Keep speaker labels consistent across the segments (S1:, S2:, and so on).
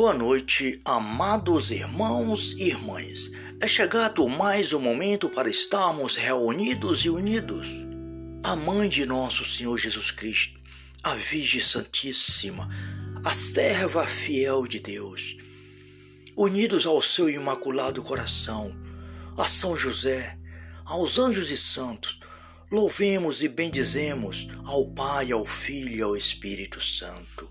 S1: Boa noite, amados irmãos e irmãs. É chegado mais um momento para estarmos reunidos e unidos. A Mãe de nosso Senhor Jesus Cristo, a Virgem Santíssima, a serva fiel de Deus, unidos ao seu imaculado coração, a São José, aos anjos e santos, louvemos e bendizemos ao Pai, ao Filho e ao Espírito Santo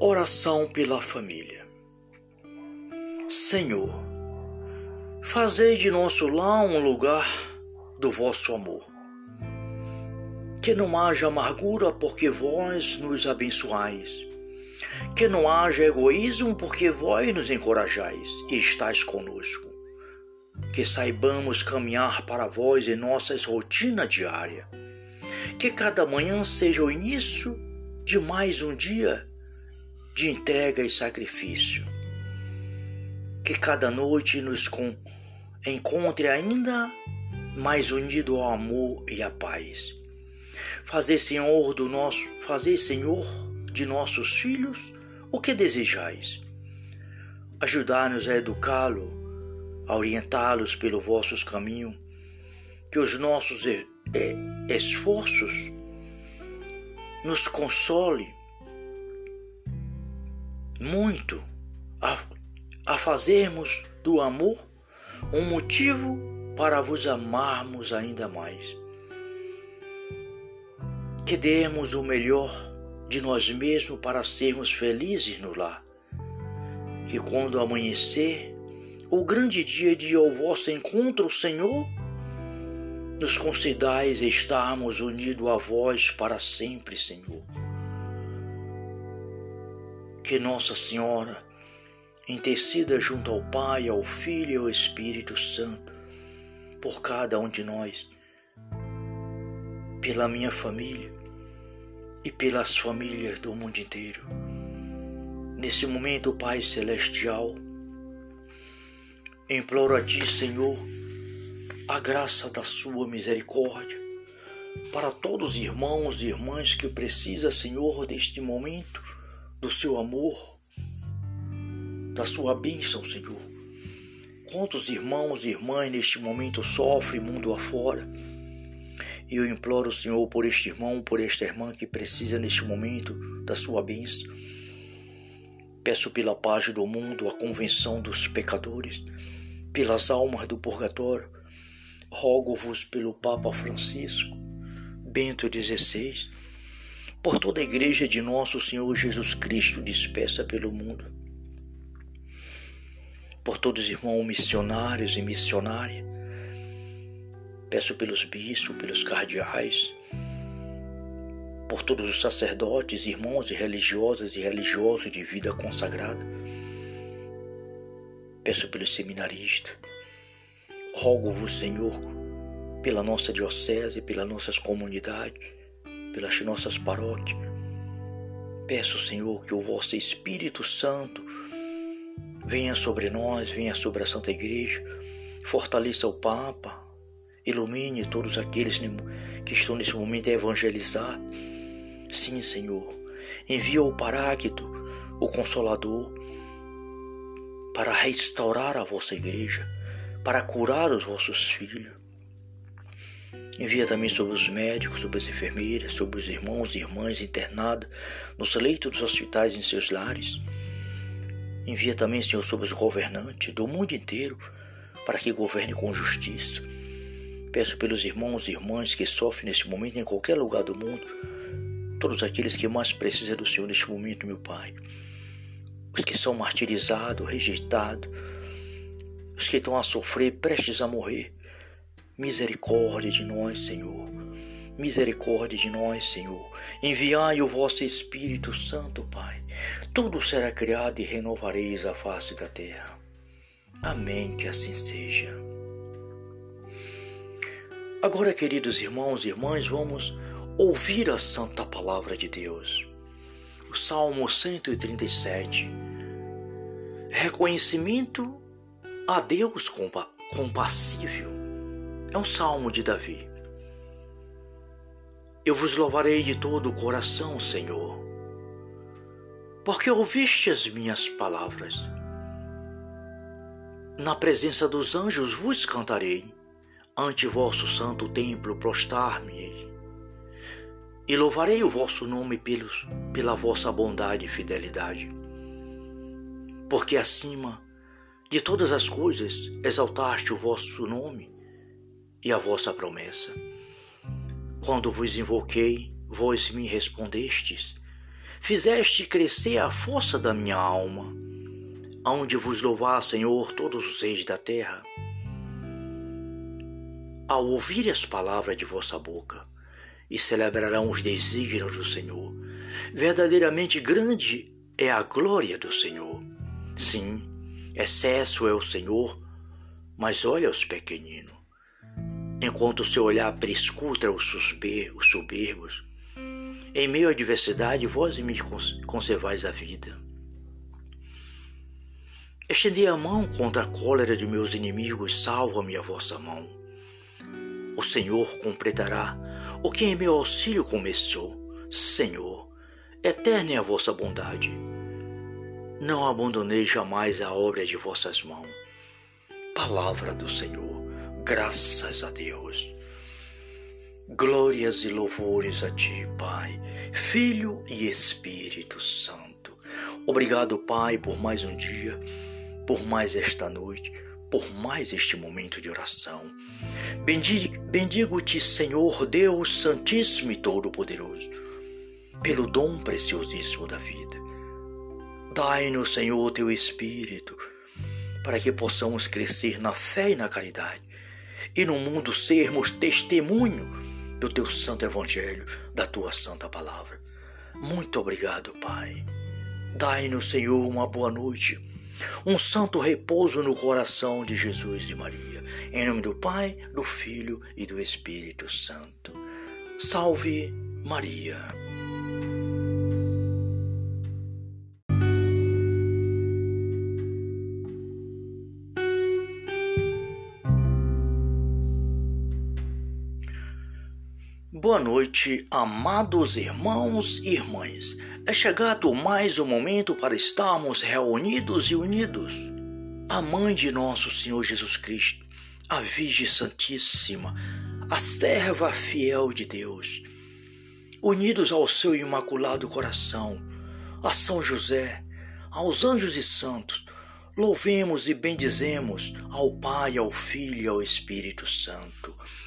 S1: Oração pela família. Senhor, fazei de nosso lar um lugar do vosso amor. Que não haja amargura, porque vós nos abençoais. Que não haja egoísmo, porque vós nos encorajais e estáis conosco. Que saibamos caminhar para vós em nossas rotina diária. Que cada manhã seja o início de mais um dia de entrega e sacrifício. Que cada noite nos encontre ainda mais unido ao amor e à paz. Fazer, Senhor, do nosso, fazer, Senhor, de nossos filhos o que desejais. Ajudar-nos a educá-lo, a orientá-los pelo vossos caminho, que os nossos esforços nos console muito a, a fazermos do amor um motivo para vos amarmos ainda mais. Que demos o melhor de nós mesmos para sermos felizes no lar. Que quando amanhecer, o grande dia de ao vosso encontro, Senhor, nos concedais estarmos unidos a vós para sempre, Senhor que Nossa Senhora interceda junto ao Pai, ao Filho e ao Espírito Santo por cada um de nós, pela minha família e pelas famílias do mundo inteiro. Nesse momento, Pai Celestial, imploro a Ti, Senhor, a graça da Sua misericórdia para todos os irmãos e irmãs que precisam, Senhor, deste momento do seu amor, da sua bênção, Senhor. Quantos irmãos e irmãs neste momento sofrem mundo afora? E eu imploro, Senhor, por este irmão, por esta irmã que precisa neste momento da sua bênção. Peço pela paz do mundo, a convenção dos pecadores, pelas almas do purgatório. Rogo-vos pelo Papa Francisco, Bento XVI, por toda a igreja de nosso Senhor Jesus Cristo dispersa pelo mundo, por todos os irmãos missionários e missionárias, peço pelos bispos, pelos cardeais, por todos os sacerdotes, irmãos e religiosas e religiosos de vida consagrada, peço pelos seminaristas, rogo-vos, Senhor, pela nossa diocese, pelas nossas comunidades, pelas nossas paróquias. Peço, Senhor, que o vosso Espírito Santo venha sobre nós, venha sobre a Santa Igreja, fortaleça o Papa, ilumine todos aqueles que estão nesse momento a evangelizar. Sim, Senhor, envia o Paráquito, o Consolador, para restaurar a vossa igreja, para curar os vossos filhos. Envia também sobre os médicos, sobre as enfermeiras, sobre os irmãos e irmãs internados nos leitos dos hospitais em seus lares. Envia também, Senhor, sobre os governantes do mundo inteiro, para que governe com justiça. Peço pelos irmãos e irmãs que sofrem neste momento em qualquer lugar do mundo, todos aqueles que mais precisam do Senhor neste momento, meu Pai. Os que são martirizados, rejeitados, os que estão a sofrer, prestes a morrer. Misericórdia de nós, Senhor. misericórdia de nós, Senhor. Enviai o vosso Espírito Santo, Pai. Tudo será criado e renovareis a face da terra. Amém, que assim seja. Agora, queridos irmãos e irmãs, vamos ouvir a santa palavra de Deus. O Salmo 137. Reconhecimento a Deus compassível. É um salmo de Davi. Eu vos louvarei de todo o coração, Senhor, porque ouviste as minhas palavras. Na presença dos anjos vos cantarei, ante vosso santo templo prostrar-me-ei. E louvarei o vosso nome pelos, pela vossa bondade e fidelidade. Porque acima de todas as coisas exaltaste o vosso nome e a vossa promessa. Quando vos invoquei, vós me respondestes. Fizeste crescer a força da minha alma. Aonde vos louvar, Senhor, todos os reis da terra. Ao ouvir as palavras de vossa boca, e celebrarão os desígnios do Senhor. Verdadeiramente grande é a glória do Senhor. Sim, excesso é o Senhor, mas olha os pequeninos enquanto o seu olhar prescuta os soberbos. Em meio à adversidade, vós me conservais a vida. Estendei a mão contra a cólera de meus inimigos, salva-me a vossa mão. O Senhor completará o que em meu auxílio começou. Senhor, eterna é a vossa bondade. Não abandonei jamais a obra de vossas mãos. Palavra do Senhor. Graças a Deus. Glórias e louvores a Ti, Pai, Filho e Espírito Santo. Obrigado, Pai, por mais um dia, por mais esta noite, por mais este momento de oração. Bendigo-te, Senhor Deus Santíssimo e Todo-Poderoso, pelo dom preciosíssimo da vida. Dai-nos, Senhor, teu Espírito, para que possamos crescer na fé e na caridade e no mundo sermos testemunho do teu santo evangelho, da tua santa palavra. Muito obrigado, Pai. Dai-nos, Senhor, uma boa noite, um santo repouso no coração de Jesus e Maria. Em nome do Pai, do Filho e do Espírito Santo. Salve Maria. Boa noite, amados irmãos e irmãs. É chegado mais um momento para estarmos reunidos e unidos. A mãe de nosso Senhor Jesus Cristo, a Virgem Santíssima, a serva fiel de Deus, unidos ao seu imaculado coração, a São José, aos anjos e santos, louvemos e bendizemos ao Pai, ao Filho e ao Espírito Santo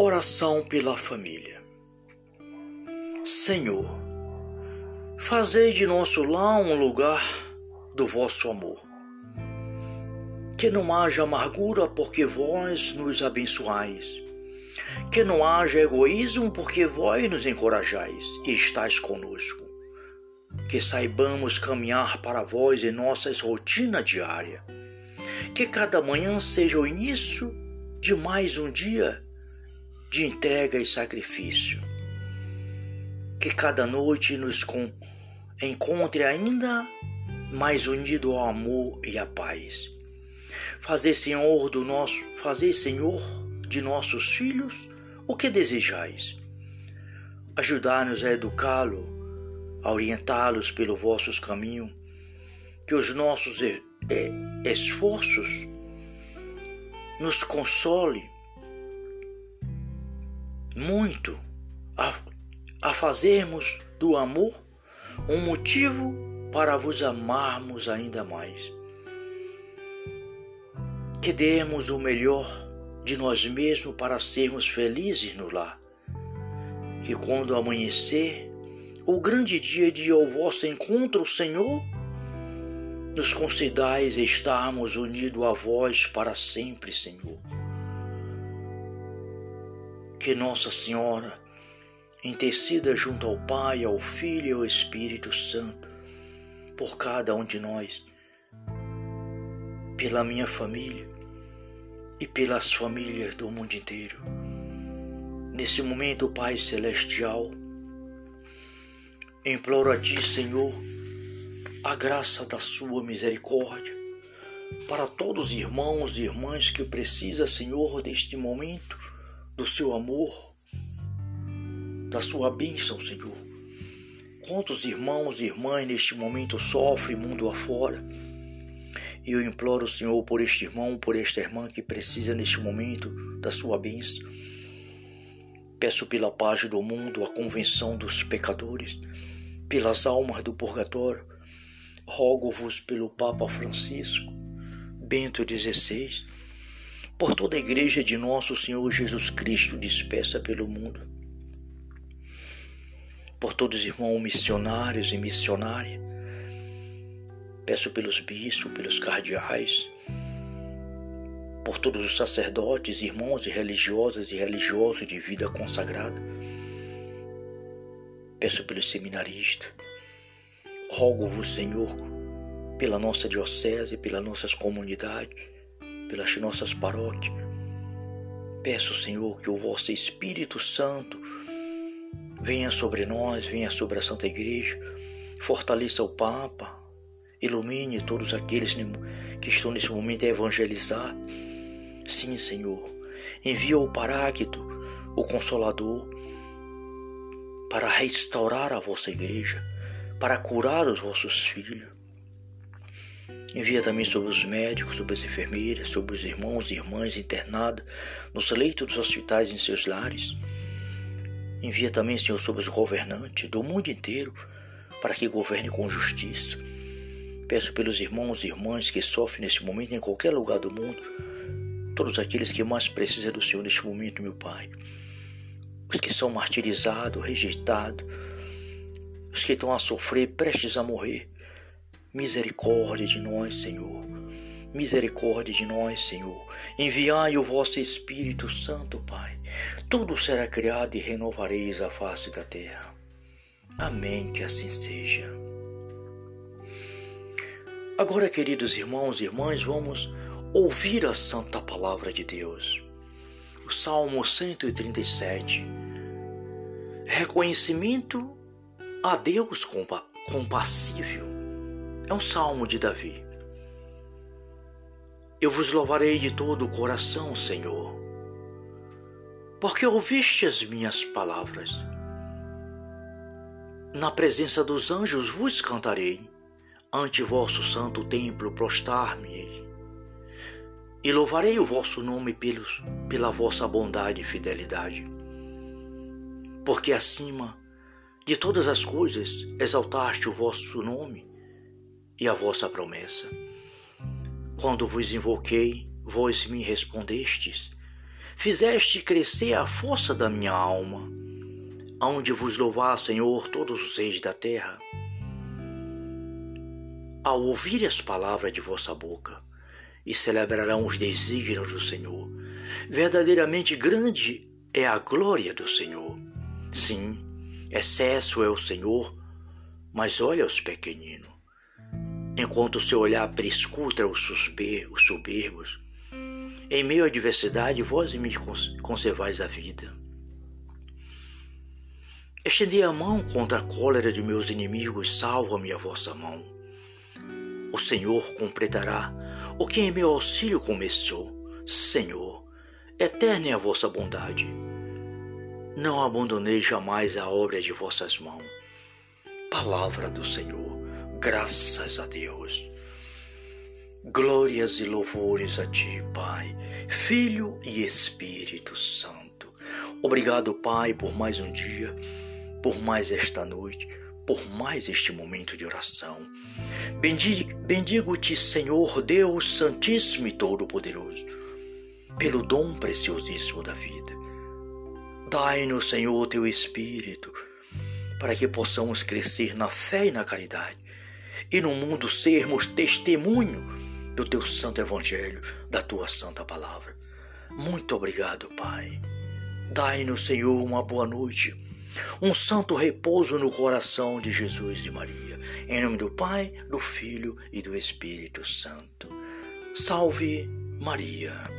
S1: Oração pela família. Senhor, fazei de nosso lar um lugar do vosso amor. Que não haja amargura, porque vós nos abençoais. Que não haja egoísmo, porque vós nos encorajais e estáis conosco. Que saibamos caminhar para vós em nossas rotina diária. Que cada manhã seja o início de mais um dia de entrega e sacrifício. Que cada noite nos encontre ainda mais unido ao amor e à paz. Fazer, Senhor, do nosso, fazer, Senhor, de nossos filhos o que desejais. Ajudar-nos a educá-lo, a orientá-los pelo vossos caminho, que os nossos esforços nos console muito a, a fazermos do amor um motivo para vos amarmos ainda mais. Que demos o melhor de nós mesmos para sermos felizes no lar. Que quando amanhecer, o grande dia de ao vosso encontro, Senhor, nos concedais estarmos unidos a vós para sempre, Senhor. Que Nossa Senhora interceda junto ao Pai, ao Filho e ao Espírito Santo por cada um de nós, pela minha família e pelas famílias do mundo inteiro. Nesse momento, Pai Celestial, imploro a Ti, Senhor, a graça da Sua misericórdia para todos os irmãos e irmãs que precisam, Senhor, deste momento, do Seu amor, da Sua bênção, Senhor. Quantos irmãos e irmãs neste momento sofrem mundo afora? E eu imploro, Senhor, por este irmão, por esta irmã que precisa neste momento da sua bênção. Peço pela paz do mundo, a convenção dos pecadores, pelas almas do purgatório. Rogo-vos pelo Papa Francisco, Bento XVI, por toda a igreja de nosso Senhor Jesus Cristo dispersa pelo mundo, por todos os irmãos missionários e missionárias, Peço pelos bispos, pelos cardeais, por todos os sacerdotes, irmãos e religiosas e religiosos de vida consagrada. Peço pelos seminaristas. Rogo-vos, Senhor, pela nossa diocese, pelas nossas comunidades, pelas nossas paróquias. Peço, Senhor, que o vosso Espírito Santo venha sobre nós, venha sobre a Santa Igreja, fortaleça o Papa, Ilumine todos aqueles que estão nesse momento a evangelizar. Sim, Senhor. Envia o Paráquito, o Consolador, para restaurar a vossa igreja, para curar os vossos filhos. Envia também sobre os médicos, sobre as enfermeiras, sobre os irmãos e irmãs internados nos leitos dos hospitais em seus lares. Envia também, Senhor, sobre os governantes do mundo inteiro, para que governe com justiça Peço pelos irmãos e irmãs que sofrem neste momento em qualquer lugar do mundo, todos aqueles que mais precisam do Senhor neste momento, meu Pai. Os que são martirizados, rejeitados, os que estão a sofrer, prestes a morrer. Misericórdia de nós, Senhor. Misericórdia de nós, Senhor. Enviai o vosso Espírito Santo, Pai. Tudo será criado e renovareis a face da terra. Amém, que assim seja. Agora, queridos irmãos e irmãs, vamos ouvir a santa palavra de Deus. O Salmo 137. Reconhecimento a Deus compa compassível. É um salmo de Davi. Eu vos louvarei de todo o coração, Senhor, porque ouviste as minhas palavras. Na presença dos anjos vos cantarei ante vosso santo templo prostrar-me e louvarei o vosso nome pelos, pela vossa bondade e fidelidade. Porque acima de todas as coisas exaltaste o vosso nome e a vossa promessa. Quando vos invoquei, vós me respondestes, fizeste crescer a força da minha alma, aonde vos louvar, Senhor, todos os reis da terra ao ouvir as palavras de vossa boca, e celebrarão os desígnios do Senhor. Verdadeiramente grande é a glória do Senhor. Sim, excesso é o Senhor, mas olha os pequeninos. Enquanto seu olhar prescuta os soberbos, em meio à adversidade, vós me conservais a vida. Estendei a mão contra a cólera de meus inimigos, salva-me a vossa mão. O Senhor completará o que em meu auxílio começou. Senhor, eterna é a vossa bondade. Não abandonei jamais a obra de vossas mãos. Palavra do Senhor, graças a Deus. Glórias e louvores a Ti, Pai, Filho e Espírito Santo. Obrigado, Pai, por mais um dia, por mais esta noite, por mais este momento de oração. Bendigo-te, Senhor Deus Santíssimo e Todo-Poderoso, pelo dom preciosíssimo da vida. Dai-nos, Senhor, teu Espírito, para que possamos crescer na fé e na caridade, e no mundo sermos testemunho do teu santo Evangelho, da tua santa palavra. Muito obrigado, Pai. Dai-nos, Senhor, uma boa noite, um santo repouso no coração de Jesus e Maria. Em nome do Pai, do Filho e do Espírito Santo. Salve Maria.